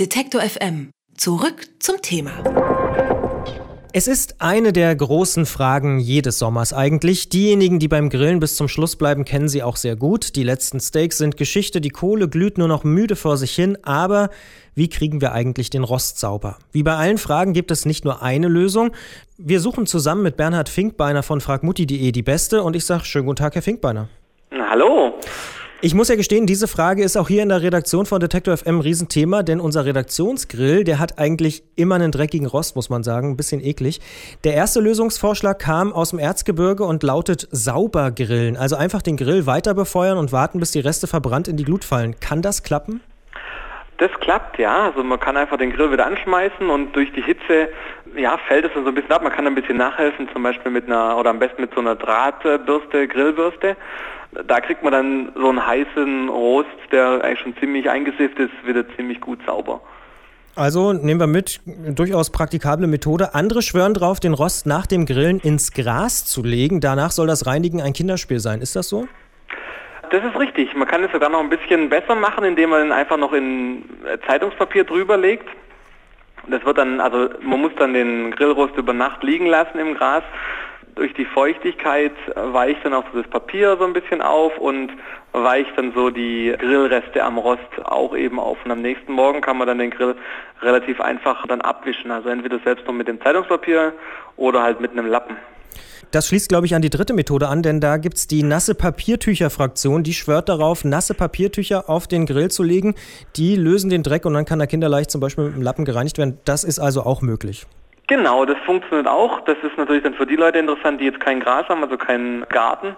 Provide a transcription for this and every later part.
Detektor FM. Zurück zum Thema. Es ist eine der großen Fragen jedes Sommers eigentlich. Diejenigen, die beim Grillen bis zum Schluss bleiben, kennen sie auch sehr gut. Die letzten Steaks sind Geschichte, die Kohle glüht nur noch müde vor sich hin, aber wie kriegen wir eigentlich den Rost sauber? Wie bei allen Fragen gibt es nicht nur eine Lösung. Wir suchen zusammen mit Bernhard Finkbeiner von fragmutti.de die beste und ich sage schönen guten Tag, Herr Finkbeiner. Hallo. Ich muss ja gestehen, diese Frage ist auch hier in der Redaktion von Detektor FM ein Riesenthema, denn unser Redaktionsgrill, der hat eigentlich immer einen dreckigen Rost, muss man sagen, ein bisschen eklig. Der erste Lösungsvorschlag kam aus dem Erzgebirge und lautet sauber grillen, also einfach den Grill weiter befeuern und warten, bis die Reste verbrannt in die Glut fallen. Kann das klappen? Das klappt, ja. Also man kann einfach den Grill wieder anschmeißen und durch die Hitze, ja, fällt es dann so ein bisschen ab. Man kann ein bisschen nachhelfen, zum Beispiel mit einer, oder am besten mit so einer Drahtbürste, Grillbürste da kriegt man dann so einen heißen Rost, der eigentlich schon ziemlich eingesifft ist, wieder ziemlich gut sauber. Also nehmen wir mit, durchaus praktikable Methode. Andere schwören drauf, den Rost nach dem Grillen ins Gras zu legen. Danach soll das Reinigen ein Kinderspiel sein. Ist das so? Das ist richtig. Man kann es sogar noch ein bisschen besser machen, indem man einfach noch in Zeitungspapier drüber legt. Das wird dann, also man muss dann den Grillrost über Nacht liegen lassen im Gras durch die Feuchtigkeit weicht dann auch so das Papier so ein bisschen auf und weicht dann so die Grillreste am Rost auch eben auf. Und am nächsten Morgen kann man dann den Grill relativ einfach dann abwischen. Also entweder selbst noch mit dem Zeitungspapier oder halt mit einem Lappen. Das schließt, glaube ich, an die dritte Methode an, denn da gibt es die nasse Papiertücher-Fraktion, die schwört darauf, nasse Papiertücher auf den Grill zu legen. Die lösen den Dreck und dann kann der kinderleicht zum Beispiel mit einem Lappen gereinigt werden. Das ist also auch möglich. Genau, das funktioniert auch. Das ist natürlich dann für die Leute interessant, die jetzt kein Gras haben, also keinen Garten.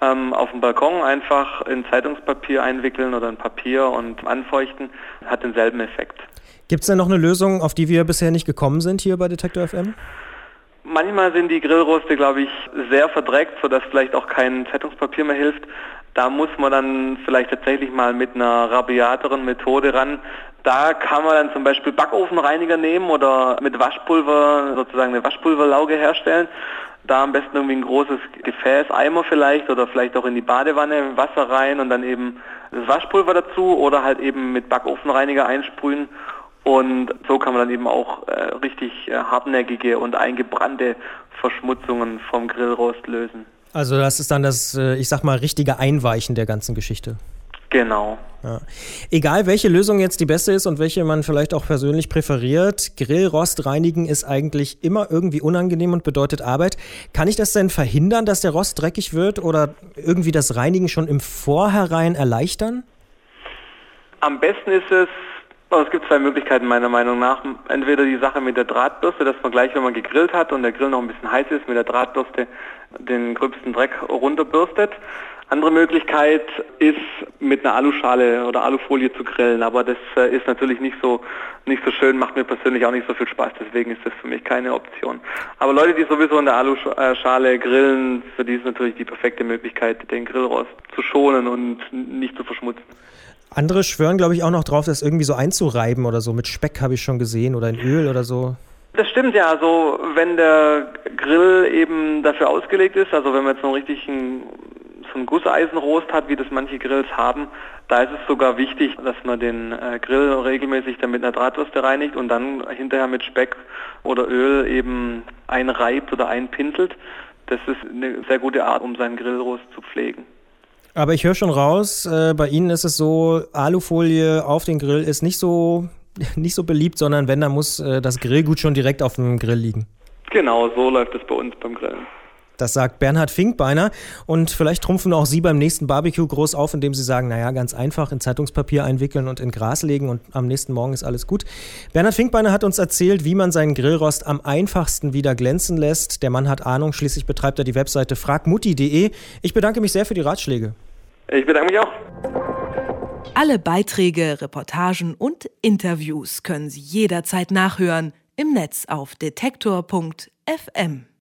Ähm, auf dem Balkon einfach in Zeitungspapier einwickeln oder in Papier und anfeuchten, hat denselben Effekt. Gibt es denn noch eine Lösung, auf die wir bisher nicht gekommen sind hier bei Detektor FM? Manchmal sind die Grillroste, glaube ich, sehr verdreckt, sodass vielleicht auch kein Zeitungspapier mehr hilft. Da muss man dann vielleicht tatsächlich mal mit einer rabiateren Methode ran. Da kann man dann zum Beispiel Backofenreiniger nehmen oder mit Waschpulver sozusagen eine Waschpulverlauge herstellen. Da am besten irgendwie ein großes Gefäß, Eimer vielleicht oder vielleicht auch in die Badewanne Wasser rein und dann eben das Waschpulver dazu oder halt eben mit Backofenreiniger einsprühen und so kann man dann eben auch äh, richtig äh, hartnäckige und eingebrannte Verschmutzungen vom Grillrost lösen. Also das ist dann das, äh, ich sag mal, richtige Einweichen der ganzen Geschichte. Genau. Ja. Egal welche Lösung jetzt die beste ist und welche man vielleicht auch persönlich präferiert, Grillrost reinigen ist eigentlich immer irgendwie unangenehm und bedeutet Arbeit. Kann ich das denn verhindern, dass der Rost dreckig wird oder irgendwie das Reinigen schon im Vorhinein erleichtern? Am besten ist es, es gibt zwei Möglichkeiten meiner Meinung nach. Entweder die Sache mit der Drahtbürste, dass man gleich, wenn man gegrillt hat und der Grill noch ein bisschen heiß ist, mit der Drahtbürste den gröbsten Dreck runterbürstet. Andere Möglichkeit ist mit einer Aluschale oder Alufolie zu grillen, aber das äh, ist natürlich nicht so nicht so schön, macht mir persönlich auch nicht so viel Spaß, deswegen ist das für mich keine Option. Aber Leute, die sowieso in der Aluschale grillen, für die ist natürlich die perfekte Möglichkeit, den Grillrost zu schonen und nicht zu verschmutzen. Andere schwören, glaube ich, auch noch drauf, das irgendwie so einzureiben oder so. Mit Speck habe ich schon gesehen oder in Öl oder so. Das stimmt ja. Also wenn der Grill eben dafür ausgelegt ist, also wenn man jetzt noch richtig ein, so ein Gusseisenrost hat, wie das manche Grills haben, da ist es sogar wichtig, dass man den äh, Grill regelmäßig dann mit einer Drahtwürste reinigt und dann hinterher mit Speck oder Öl eben einreibt oder einpinselt. Das ist eine sehr gute Art, um seinen Grillrost zu pflegen. Aber ich höre schon raus, äh, bei Ihnen ist es so, Alufolie auf den Grill ist nicht so, nicht so beliebt, sondern wenn, dann muss äh, das Grillgut schon direkt auf dem Grill liegen. Genau, so läuft es bei uns beim Grillen. Das sagt Bernhard Finkbeiner. Und vielleicht trumpfen auch Sie beim nächsten Barbecue groß auf, indem Sie sagen, naja, ganz einfach in Zeitungspapier einwickeln und in Gras legen und am nächsten Morgen ist alles gut. Bernhard Finkbeiner hat uns erzählt, wie man seinen Grillrost am einfachsten wieder glänzen lässt. Der Mann hat Ahnung, schließlich betreibt er die Webseite fragmutti.de. Ich bedanke mich sehr für die Ratschläge. Ich bedanke mich auch. Alle Beiträge, Reportagen und Interviews können Sie jederzeit nachhören im Netz auf detektor.fm.